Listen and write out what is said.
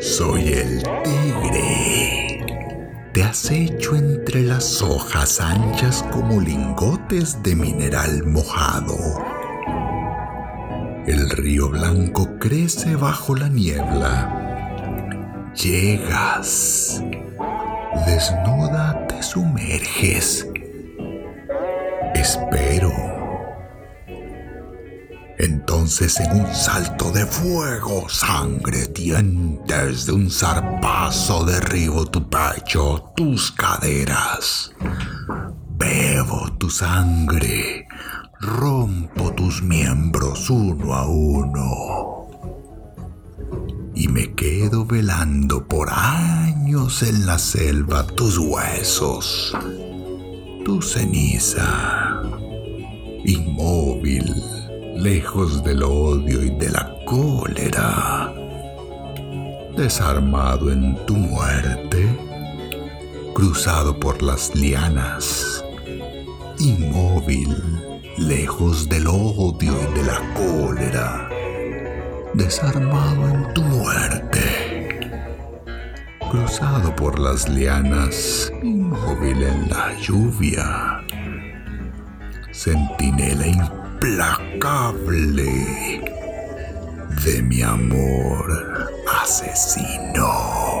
Soy el tigre. Te acecho entre las hojas anchas como lingotes de mineral mojado. El río blanco crece bajo la niebla. Llegas. Desnuda te sumerges. Espero. Entonces en un salto de fuego, sangre, dientes de un zarpazo derribo tu pecho, tus caderas. Bebo tu sangre, rompo tus miembros uno a uno. Y me quedo velando por años en la selva tus huesos, tu ceniza, inmóvil lejos del odio y de la cólera, desarmado en tu muerte, cruzado por las lianas, inmóvil, lejos del odio y de la cólera, desarmado en tu muerte, cruzado por las lianas, inmóvil en la lluvia, centinela implacable de mi amor asesino.